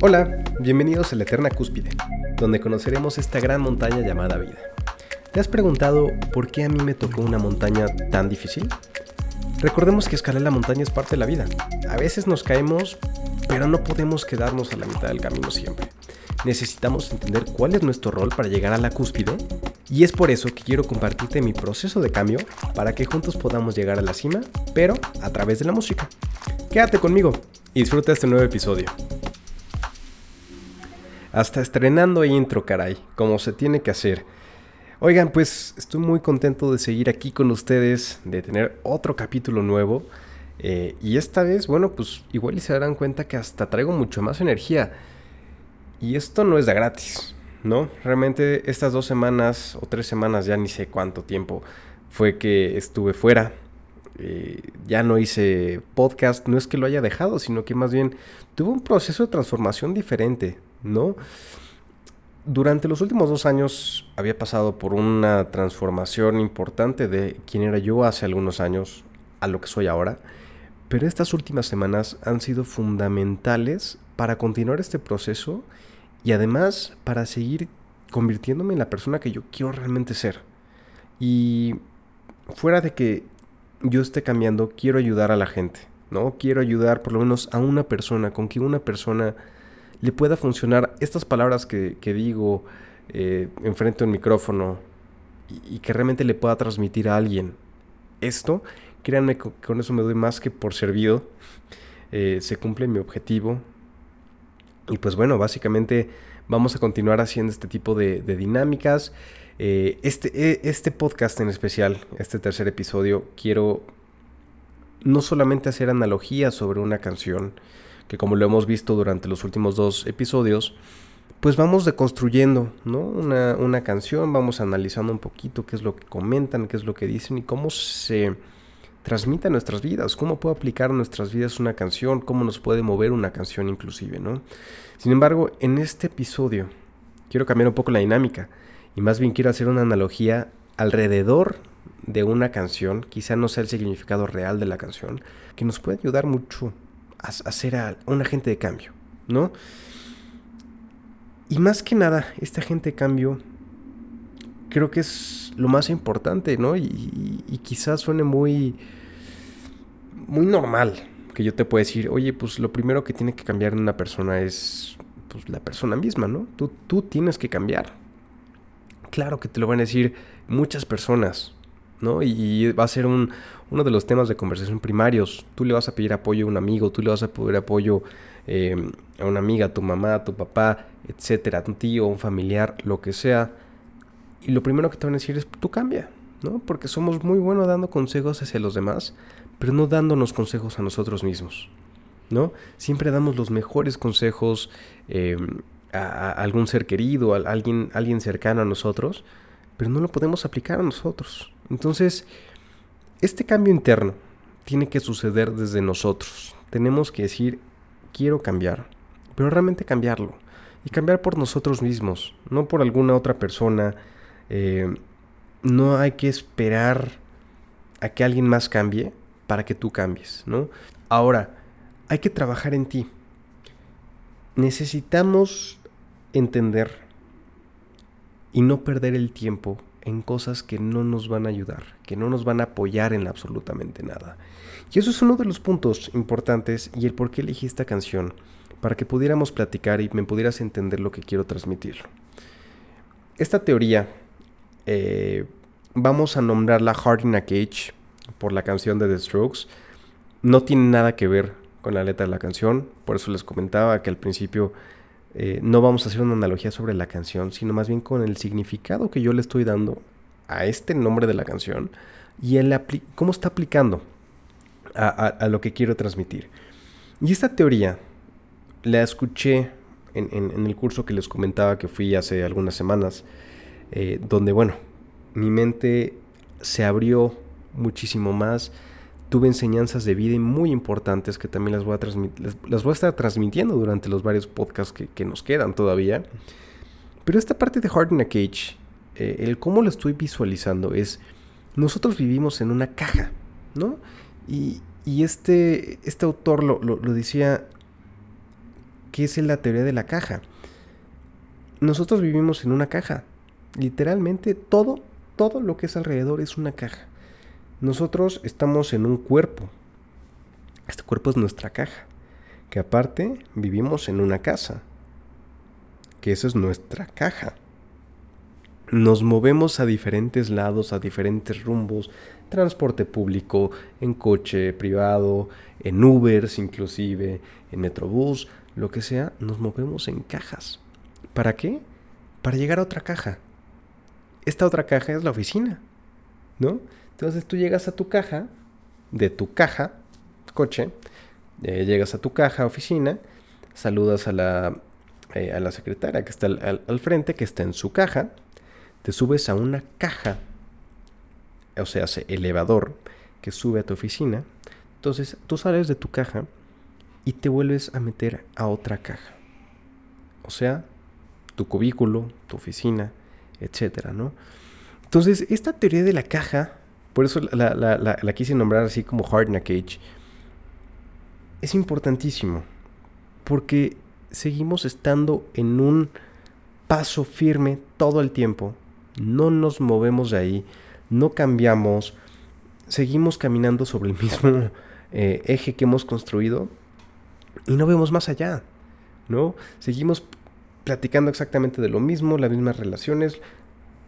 Hola, bienvenidos a la Eterna Cúspide, donde conoceremos esta gran montaña llamada vida. ¿Te has preguntado por qué a mí me tocó una montaña tan difícil? Recordemos que escalar la montaña es parte de la vida. A veces nos caemos, pero no podemos quedarnos a la mitad del camino siempre. Necesitamos entender cuál es nuestro rol para llegar a la cúspide y es por eso que quiero compartirte mi proceso de cambio para que juntos podamos llegar a la cima, pero a través de la música. Quédate conmigo y disfruta este nuevo episodio. Hasta estrenando intro, caray, como se tiene que hacer. Oigan, pues estoy muy contento de seguir aquí con ustedes, de tener otro capítulo nuevo. Eh, y esta vez, bueno, pues igual se darán cuenta que hasta traigo mucho más energía. Y esto no es de gratis, ¿no? Realmente estas dos semanas o tres semanas, ya ni sé cuánto tiempo fue que estuve fuera. Eh, ya no hice podcast, no es que lo haya dejado, sino que más bien tuve un proceso de transformación diferente, ¿no? Durante los últimos dos años había pasado por una transformación importante de quién era yo hace algunos años a lo que soy ahora, pero estas últimas semanas han sido fundamentales para continuar este proceso y además para seguir convirtiéndome en la persona que yo quiero realmente ser. Y fuera de que yo esté cambiando, quiero ayudar a la gente, ¿no? Quiero ayudar por lo menos a una persona, con que una persona le pueda funcionar estas palabras que, digo eh, enfrente a un micrófono y, que realmente le pueda transmitir a alguien esto, créanme que con eso me doy más que por servido. Eh, se cumple mi objetivo. Y pues bueno, básicamente vamos a continuar haciendo este tipo de, dinámicas. Eh, este, este podcast en especial, este tercer episodio, quiero no solamente hacer analogías sobre una canción, que como lo hemos visto durante los últimos dos episodios, pues vamos deconstruyendo, ¿no? Una, una canción, vamos analizando un poquito qué es lo que comentan, qué es lo que dicen y cómo se transmite a nuestras vidas, cómo puede aplicar a nuestras vidas una canción, cómo nos puede mover una canción inclusive, ¿no? Sin embargo, en este episodio quiero cambiar un poco la dinámica y más bien quiero hacer una analogía alrededor de una canción, quizá no sea el significado real de la canción, que nos puede ayudar mucho a, ser a un agente de cambio, ¿no? Y más que nada, este agente de cambio creo que es lo más importante, ¿no? Y, quizás suene muy, muy normal que yo te pueda decir, oye, pues lo primero que tiene que cambiar en una persona es pues, la persona misma, ¿no? Tú, tú tienes que cambiar. Claro que te lo van a decir muchas personas, ¿no? Y va a ser un, uno de los temas de conversación primarios. Tú le vas a pedir apoyo a un amigo, tú le vas a pedir apoyo em, a una amiga, a tu mamá, a tu papá, etcétera, a un tío, a un familiar, lo que sea. Y lo primero que te van a decir es, tú cambia, ¿no? Porque somos muy buenos dando consejos hacia los demás, pero no dándonos consejos a nosotros mismos, ¿no? Siempre damos los mejores consejos em, a, algún ser querido, a alguien, alguien cercano a nosotros, pero no lo podemos aplicar a nosotros. Entonces, este cambio interno tiene que suceder desde nosotros. Tenemos que decir, quiero cambiar, pero realmente cambiarlo. Y cambiar por nosotros mismos, no por alguna otra persona. Eh, no hay que esperar a que alguien más cambie para que tú cambies, ¿no? Ahora, hay que trabajar en ti. Necesitamos entender y no perder el tiempo en cosas que no nos van a ayudar, que no nos van a apoyar en absolutamente nada. Y eso es uno de los puntos importantes y el por qué elegí esta canción, para que pudiéramos platicar y me pudieras entender lo que quiero transmitir. Esta teoría eh, vamos a nombrarla Heart in a Cage por la canción de The Strokes. No tiene nada que ver con la letra de la canción, por eso les comentaba que al principio eh, no vamos a hacer una analogía sobre la canción, sino más bien con el significado que yo le estoy dando a este nombre de la canción y el cómo está aplicando a, lo que quiero transmitir. Y esta teoría la escuché en, el curso que les comentaba que fui hace algunas semanas, eh, donde, bueno, mi mente se abrió muchísimo más tuve enseñanzas de vida muy importantes que también las voy a, las, voy a estar transmitiendo durante los varios podcasts que, nos quedan todavía. Pero esta parte de Heart in a Cage, eh, el cómo lo estoy visualizando es, nosotros vivimos en una caja, ¿no? Y, este, este autor lo, lo, decía ¿qué es la teoría de la caja? Nosotros vivimos en una caja. Literalmente todo, todo lo que es alrededor es una caja. Nosotros estamos en un cuerpo. Este cuerpo es nuestra caja. Que aparte vivimos en una casa. Que esa es nuestra caja. Nos movemos a diferentes lados, a diferentes rumbos. Transporte público, en coche privado, en Ubers inclusive, en Metrobús, lo que sea. Nos movemos en cajas. ¿Para qué? Para llegar a otra caja. Esta otra caja es la oficina. ¿No? Entonces tú llegas a tu caja, de tu caja, coche, eh, llegas a tu caja, oficina, saludas a la, eh, a la secretaria que está al, frente, que está en su caja, te subes a una caja, o sea, ese elevador que sube a tu oficina, entonces tú sales de tu caja y te vuelves a meter a otra caja. O sea, tu cubículo, tu oficina, etcétera, ¿no? Entonces, esta teoría de la caja por eso la, quise nombrar así como Hard Cage. Es importantísimo. Porque seguimos estando en un paso firme todo el tiempo. No nos movemos de ahí. No cambiamos. Seguimos caminando sobre el mismo eh, eje que hemos construido. Y no vemos más allá. ¿No? Seguimos platicando exactamente de lo mismo, las mismas relaciones,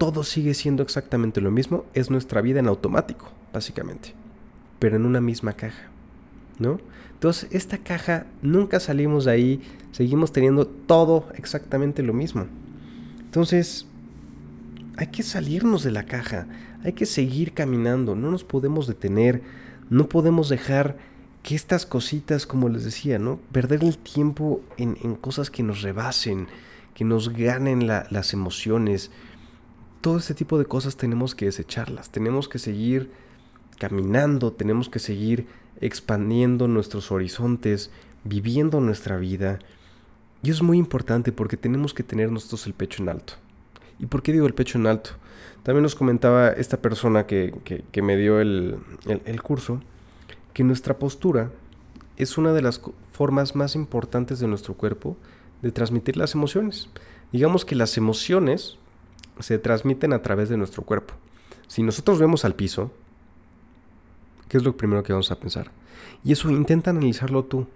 todo sigue siendo exactamente lo mismo, es nuestra vida en automático, básicamente, pero en una misma caja, ¿no? Entonces, esta caja nunca salimos de ahí, seguimos teniendo todo exactamente lo mismo. Entonces, hay que salirnos de la caja, hay que seguir caminando, no nos podemos detener, no podemos dejar que estas cositas, como les decía, ¿no? Perder el tiempo en, cosas que nos rebasen, que nos ganen las emociones, todo este tipo de cosas tenemos que desecharlas, tenemos que seguir caminando, tenemos que seguir expandiendo nuestros horizontes, viviendo nuestra vida. Y es muy importante porque tenemos que tener nosotros el pecho en alto. ¿Y por qué digo el pecho en alto? También nos comentaba esta persona que, me dio el, el curso que nuestra postura es una de las formas más importantes de nuestro cuerpo de transmitir las emociones. Digamos que las emociones se transmiten a través de nuestro cuerpo. Si nosotros vemos al piso, ¿qué es lo primero que vamos a pensar? Y eso intenta analizarlo tú.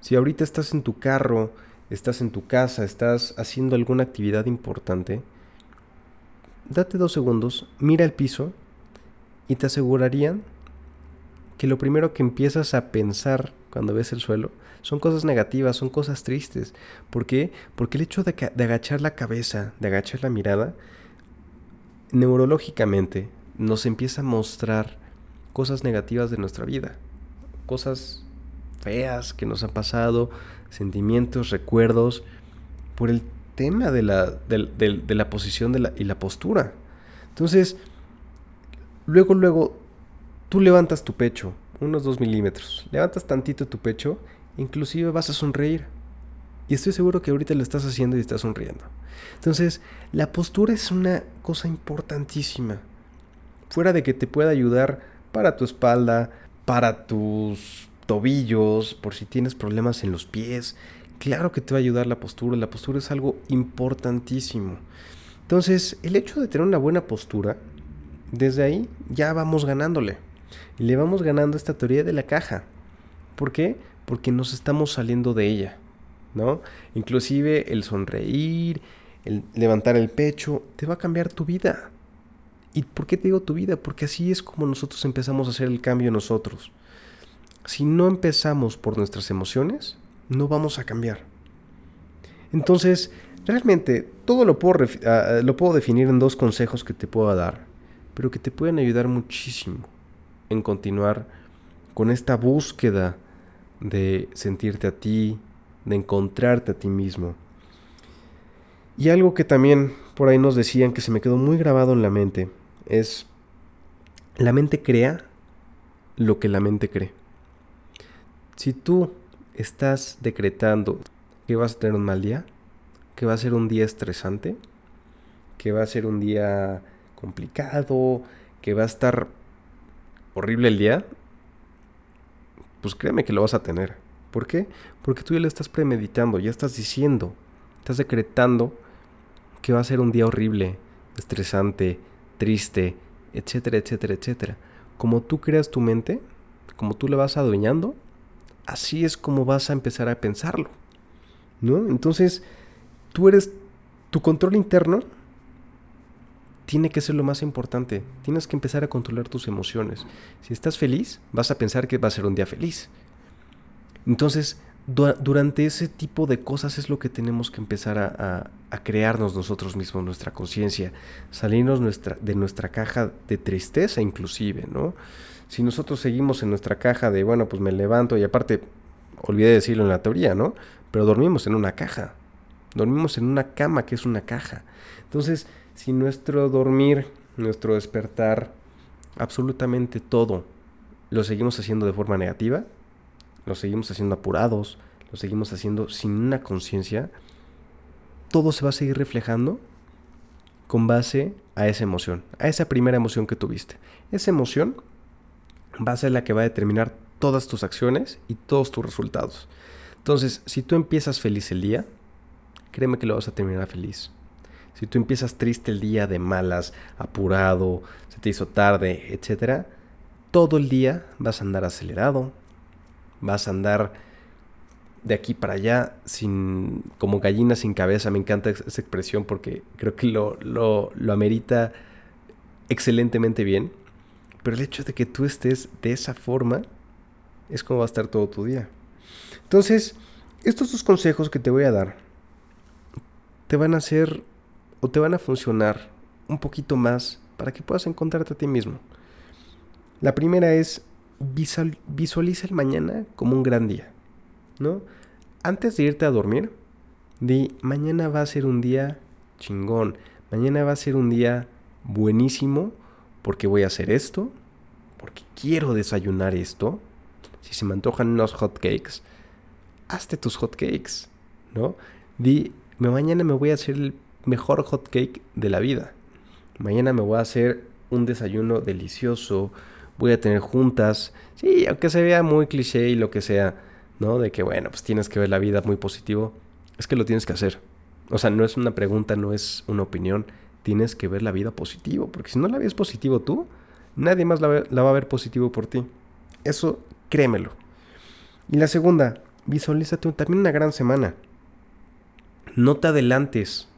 Si ahorita estás en tu carro, estás en tu casa, estás haciendo alguna actividad importante, date dos segundos, mira el piso y te asegurarían que lo primero que empiezas a pensar cuando ves el suelo son cosas negativas, son cosas tristes. ¿Por qué? Porque el hecho de, de agachar la cabeza, de agachar la mirada, neurológicamente nos empieza a mostrar cosas negativas de nuestra vida, cosas feas que nos han pasado, sentimientos, recuerdos, por el tema de la, de, la posición la, y la postura. Entonces, luego, luego, tú levantas tu pecho, unos dos milímetros, levantas tantito tu pecho, inclusive vas a sonreír. Y estoy seguro que ahorita lo estás haciendo y estás sonriendo. Entonces, la postura es una cosa importantísima. Fuera de que te pueda ayudar para tu espalda, para tus tobillos, por si tienes problemas en los pies. Claro que te va a ayudar la postura. La postura es algo importantísimo. Entonces, el hecho de tener una buena postura, desde ahí ya vamos ganándole. Y le vamos ganando esta teoría de la caja. ¿Por qué? Porque nos estamos saliendo de ella. ¿No? Inclusive el sonreír, el levantar el pecho, te va a cambiar tu vida. ¿Y por qué te digo tu vida? Porque así es como nosotros empezamos a hacer el cambio nosotros. Si no empezamos por nuestras emociones, no vamos a cambiar. Entonces, realmente todo lo puedo, ah, lo puedo definir en dos consejos que te puedo dar, pero que te pueden ayudar muchísimo en continuar con esta búsqueda de sentirte a ti, de encontrarte a ti mismo. Y algo que también por ahí nos decían que se me quedó muy grabado en la mente es, la mente crea lo que la mente cree. Si tú estás decretando que vas a tener un mal día, que va a ser un día estresante, que va a ser un día complicado, que va a estar horrible el día, pues créeme que lo vas a tener ¿Por qué? Porque tú ya lo estás premeditando, ya estás diciendo, estás decretando que va a ser un día horrible, estresante, triste, etcétera, etcétera, etcétera. Como tú creas tu mente, como tú la vas adueñando, así es como vas a empezar a pensarlo. ¿No? Entonces, tú eres tu control interno tiene que ser lo más importante. Tienes que empezar a controlar tus emociones. Si estás feliz, vas a pensar que va a ser un día feliz. Entonces, durante ese tipo de cosas es lo que tenemos que empezar a, crearnos nosotros mismos, nuestra conciencia, salirnos de nuestra caja de tristeza inclusive, ¿no? Si nosotros seguimos en nuestra caja de, bueno, pues me levanto y aparte, olvidé decirlo en la teoría, ¿no? Pero dormimos en una caja, dormimos en una cama que es una caja. Entonces, si nuestro dormir, nuestro despertar, absolutamente todo, lo seguimos haciendo de forma negativa, lo seguimos haciendo apurados, lo seguimos haciendo sin una conciencia, todo se va a seguir reflejando con base a esa emoción, a esa primera emoción que tuviste. Esa emoción va a ser la que va a determinar todas tus acciones y todos tus resultados. Entonces, si tú empiezas feliz el día, créeme que lo vas a terminar feliz. Si tú empiezas triste el día de malas, apurado, se te hizo tarde, etc., todo el día vas a andar acelerado, vas a andar de aquí para allá sin como gallina sin cabeza. Me encanta esa expresión porque creo que lo, lo, lo amerita excelentemente bien. Pero el hecho de que tú estés de esa forma es como va a estar todo tu día. Entonces, estos dos consejos que te voy a dar te van a hacer o te van a funcionar un poquito más para que puedas encontrarte a ti mismo. La primera es visualiza el mañana como un gran día, ¿no? Antes de irte a dormir, di mañana va a ser un día chingón, mañana va a ser un día buenísimo porque voy a hacer esto, porque quiero desayunar esto. Si se me antojan unos hot cakes, hazte tus hot cakes, ¿no? Di, mañana me voy a hacer el mejor hot cake de la vida. Mañana me voy a hacer un desayuno delicioso, voy a tener juntas, sí, aunque se vea muy cliché y lo que sea, ¿no? De que, bueno, pues tienes que ver la vida muy positivo, es que lo tienes que hacer. O sea, no es una pregunta, no es una opinión, tienes que ver la vida positivo, porque si no la ves positivo tú, nadie más la, va a ver positivo por ti. Eso, créemelo. Y la segunda, visualízate también una gran semana. No te adelantes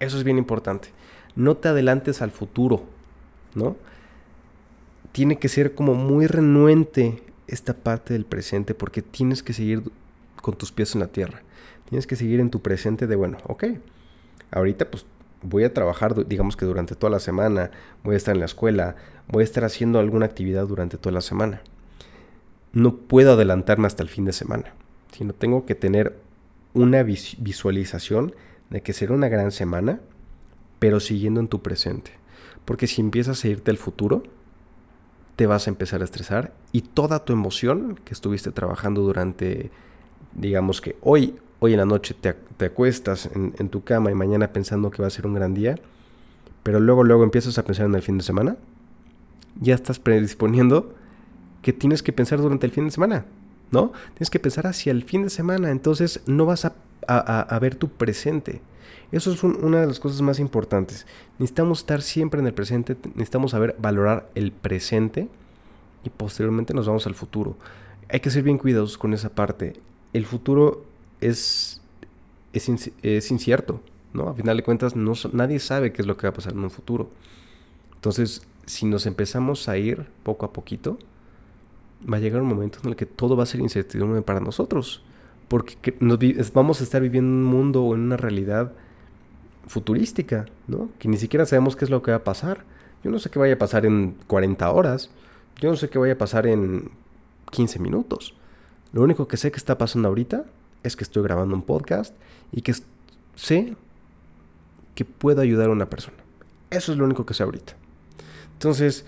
eso es bien importante. No te adelantes al futuro, ¿no? Tiene que ser como muy renuente esta parte del presente porque tienes que seguir con tus pies en la tierra. Tienes que seguir en tu presente de, bueno, ok, ahorita pues voy a trabajar, digamos que durante toda la semana, voy a estar en la escuela, voy a estar haciendo alguna actividad durante toda la semana. No puedo adelantarme hasta el fin de semana, sino tengo que tener una visualización de que será una gran semana, pero siguiendo en tu presente. Porque si empiezas a irte al futuro, te vas a empezar a estresar y toda tu emoción que estuviste trabajando durante, digamos que hoy, hoy en la noche te, acuestas en, en, tu cama y mañana pensando que va a ser un gran día, pero luego, luego empiezas a pensar en el fin de semana, ya estás predisponiendo que tienes que pensar durante el fin de semana, ¿no? Tienes que pensar hacia el fin de semana, entonces no vas a a, ver tu presente. Eso es una de las cosas más importantes. Necesitamos estar siempre en el presente, necesitamos saber valorar el presente y posteriormente nos vamos al futuro. Hay que ser bien cuidadosos con esa parte. El futuro es, es, incierto, ¿no? A final de cuentas, no, nadie sabe qué es lo que va a pasar en un futuro. Entonces, si nos empezamos a ir poco a poquito, va a llegar un momento en el que todo va a ser incertidumbre para nosotros porque nos vamos a estar viviendo en un mundo o en una realidad futurística, ¿no? Que ni siquiera sabemos qué es lo que va a pasar. Yo no sé qué vaya a pasar en 40 horas, yo no sé qué vaya a pasar en 15 minutos. Lo único que sé que está pasando ahorita es que estoy grabando un podcast y que sé que puedo ayudar a una persona. Eso es lo único que sé ahorita. Entonces,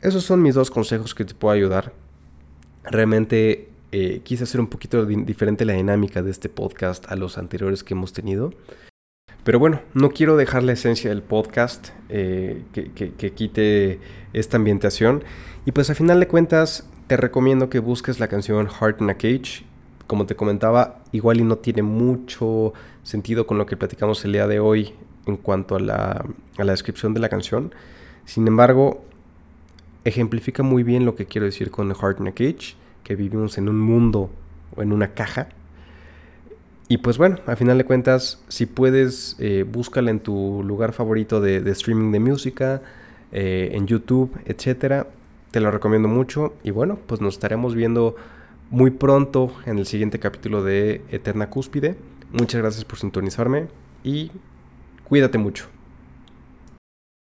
esos son mis dos consejos que te puedo ayudar. Realmente eh, quise hacer un poquito diferente la dinámica de este podcast a los anteriores que hemos tenido. Pero bueno, no quiero dejar la esencia del podcast eh, que, quite esta ambientación. Y pues a final de cuentas te recomiendo que busques la canción Heart in a Cage. como te comentaba, igual y no tiene mucho sentido con lo que platicamos el día de hoy en cuanto a la, a la descripción de la canción. Sin embargo, ejemplifica muy bien lo que quiero decir con Heart in a Cage, que vivimos en un mundo o en una caja. Y pues bueno, a final de cuentas, si puedes, eh, búscala en tu lugar favorito de, streaming de música, eh, en YouTube, etcétera. Te lo recomiendo mucho. Y bueno, pues nos estaremos viendo muy pronto en el siguiente capítulo de Eterna Cúspide. Muchas gracias por sintonizarme y cuídate mucho.